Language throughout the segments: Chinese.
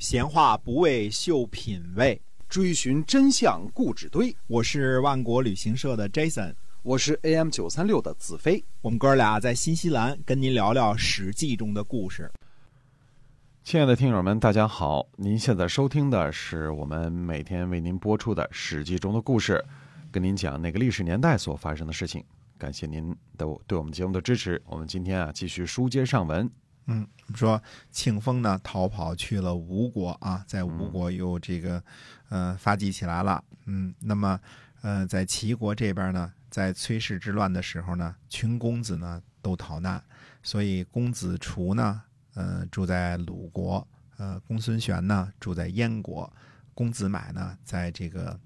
闲话不为秀品味，追寻真相固执堆。我是万国旅行社的 Jason，我是 AM 九三六的子飞。我们哥俩在新西兰跟您聊聊《史记》中的故事。亲爱的听友们，大家好！您现在收听的是我们每天为您播出的《史记》中的故事，跟您讲那个历史年代所发生的事情。感谢您的对我们节目的支持。我们今天啊，继续书接上文。嗯，说庆丰呢逃跑去了吴国啊，在吴国又这个呃发迹起来了。嗯，那么呃在齐国这边呢，在崔氏之乱的时候呢，群公子呢都逃难，所以公子除呢呃住在鲁国，呃公孙玄呢住在燕国，公子买呢在这个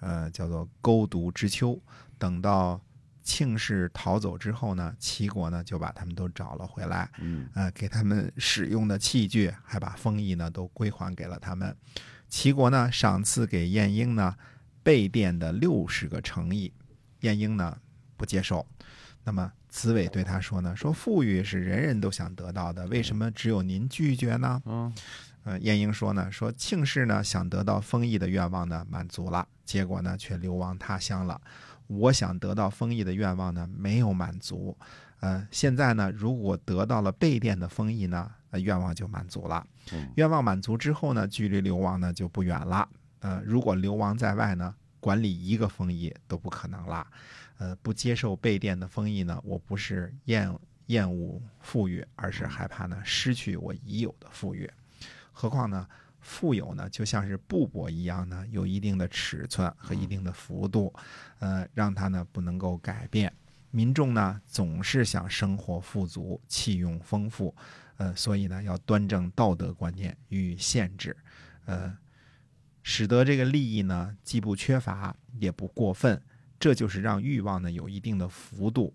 呃叫做勾读之丘，等到。庆氏逃走之后呢，齐国呢就把他们都找了回来，嗯，呃，给他们使用的器具，还把封邑呢都归还给了他们。齐国呢赏赐给晏婴呢备殿的六十个诚意，晏婴呢不接受。那么子伟对他说呢，说富裕是人人都想得到的，为什么只有您拒绝呢？嗯，呃，晏婴说呢，说庆氏呢想得到封邑的愿望呢满足了，结果呢却流亡他乡了。我想得到封邑的愿望呢，没有满足，呃，现在呢，如果得到了被殿的封邑呢，呃，愿望就满足了。愿望满足之后呢，距离流亡呢就不远了。呃，如果流亡在外呢，管理一个封邑都不可能了。呃，不接受被殿的封邑呢，我不是厌厌恶富裕，而是害怕呢失去我已有的富裕。何况呢？富有呢，就像是布帛一样呢，有一定的尺寸和一定的幅度，呃，让它呢不能够改变。民众呢总是想生活富足、器用丰富，呃，所以呢要端正道德观念予以限制，呃，使得这个利益呢既不缺乏也不过分，这就是让欲望呢有一定的幅度。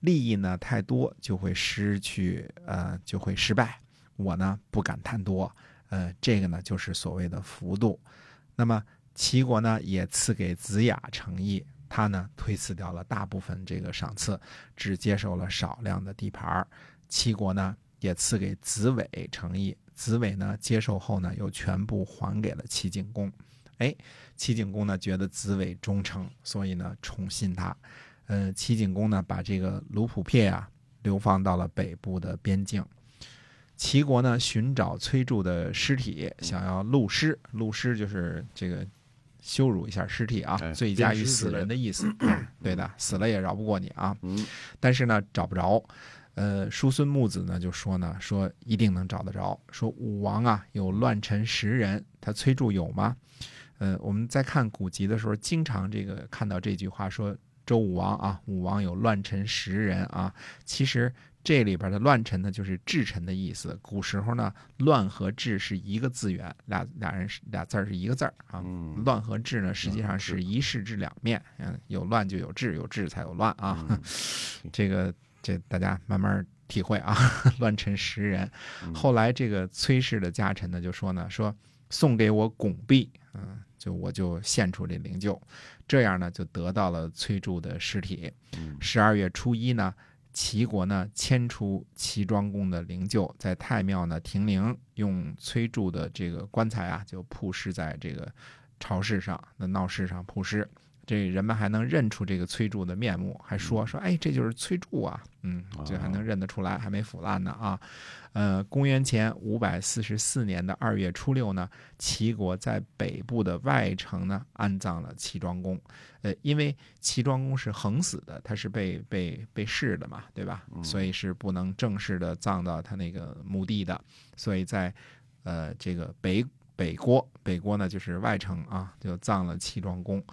利益呢太多就会失去，呃，就会失败。我呢不敢贪多。呃，这个呢就是所谓的幅度。那么齐国呢也赐给子雅诚意，他呢推辞掉了大部分这个赏赐，只接受了少量的地盘儿。齐国呢也赐给子伟诚意，子伟呢接受后呢又全部还给了齐景公。哎，齐景公呢觉得子伟忠诚，所以呢宠信他。呃，齐景公呢把这个卢普撇啊流放到了北部的边境。齐国呢寻找崔杼的尸体，想要戮尸。戮尸就是这个羞辱一下尸体啊，罪加于死人的意思。对的，死了也饶不过你啊。但是呢找不着。呃，叔孙木子呢就说呢，说一定能找得着。说武王啊有乱臣十人，他崔杼有吗？呃，我们在看古籍的时候，经常这个看到这句话说周武王啊，武王有乱臣十人啊。其实。这里边的乱臣呢，就是治臣的意思。古时候呢，乱和治是一个字源，俩俩人是俩字儿是一个字儿啊。乱和治呢，实际上是一事之两面。嗯，有乱就有治，有治才有乱啊。这个这大家慢慢体会啊。乱臣十人，后来这个崔氏的家臣呢，就说呢，说送给我拱璧，嗯，就我就献出这灵柩，这样呢，就得到了崔杼的尸体。十二月初一呢。齐国呢迁出齐庄公的灵柩，在太庙呢停灵，用崔杼的这个棺材啊，就铺尸在这个朝市上、那闹市上铺尸。这人们还能认出这个崔杼的面目，还说说，哎，这就是崔杼啊，嗯，这还能认得出来，还没腐烂呢啊。呃，公元前五百四十四年的二月初六呢，齐国在北部的外城呢安葬了齐庄公。呃，因为齐庄公是横死的，他是被被被弑的嘛，对吧？所以是不能正式的葬到他那个墓地的，所以在呃这个北北郭北郭呢就是外城啊，就葬了齐庄公。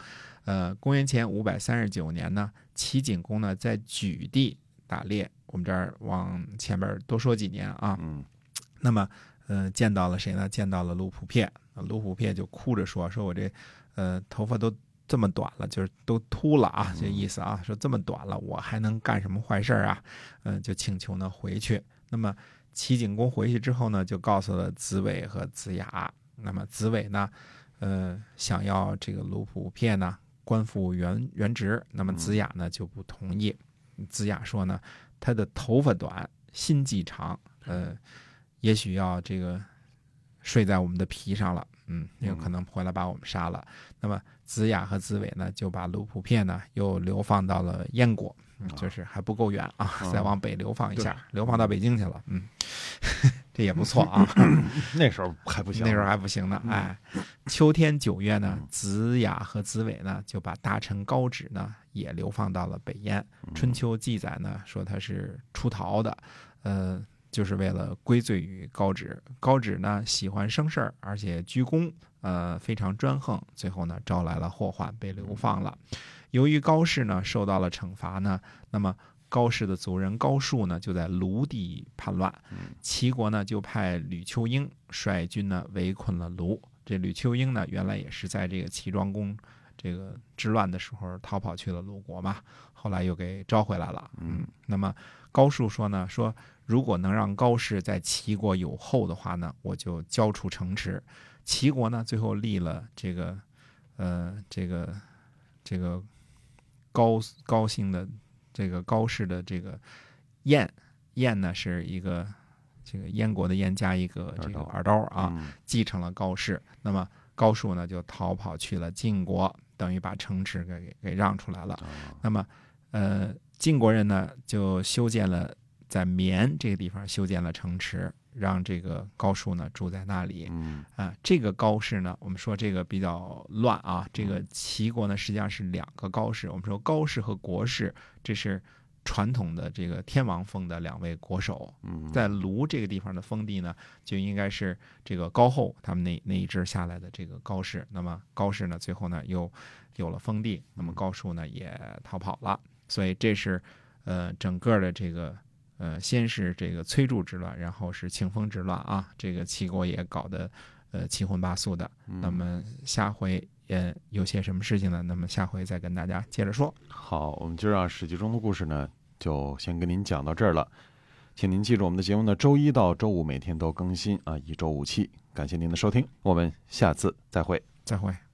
呃，公元前五百三十九年呢，齐景公呢在莒地打猎。我们这儿往前边多说几年啊。嗯。那么，呃，见到了谁呢？见到了卢普片。卢普片就哭着说：“说我这，呃，头发都这么短了，就是都秃了啊，这意思啊。说这么短了，我还能干什么坏事啊？嗯，就请求呢回去。那么齐景公回去之后呢，就告诉了子伟和子雅。那么子伟呢，呃，想要这个卢普片呢。”官复原原职，那么子雅呢就不同意。子雅说呢，他的头发短，心计长，呃，也许要这个睡在我们的皮上了，嗯，有可能回来把我们杀了。那么子雅和子伟呢，就把卢普片呢又流放到了燕国，嗯，就是还不够远啊，再往北流放一下，流放到北京去了，嗯，这也不错啊。那时候还不行，那时候还不行呢。哎，秋天九月呢，子雅和子伟呢就把大臣高止呢也流放到了北燕。春秋记载呢说他是出逃的，呃，就是为了归罪于高止。高止呢喜欢生事儿，而且居功，呃，非常专横，最后呢招来了祸患，被流放了。由于高氏呢受到了惩罚呢，那么。高氏的族人高树呢，就在卢地叛乱，齐国呢就派吕秋英率军呢围困了卢。这吕秋英呢，原来也是在这个齐庄公这个之乱的时候逃跑去了鲁国嘛，后来又给招回来了。嗯，那么高树说呢，说如果能让高氏在齐国有后的话呢，我就交出城池。齐国呢，最后立了这个，呃，这个这个高高兴的。这个高氏的这个燕燕呢，是一个这个燕国的燕加一个这个耳刀啊，继承了高氏。那么高树呢，就逃跑去了晋国，等于把城池给给给让出来了。那么呃，晋国人呢，就修建了在绵这个地方修建了城池，让这个高叔呢住在那里。嗯啊，这个高氏呢，我们说这个比较乱啊。这个齐国呢，实际上是两个高氏。我们说高氏和国氏。这是传统的这个天王封的两位国手，在卢这个地方的封地呢，就应该是这个高后他们那那一支下来的这个高氏。那么高氏呢，最后呢又有了封地，那么高树呢也逃跑了。所以这是呃整个的这个呃先是这个崔杼之乱，然后是庆丰之乱啊，这个齐国也搞得呃七荤八素的。那么下回。呃，有些什么事情呢？那么下回再跟大家接着说。好，我们今儿啊《史记》中的故事呢，就先跟您讲到这儿了。请您记住，我们的节目呢，周一到周五每天都更新啊，一周五期。感谢您的收听，我们下次再会，再会。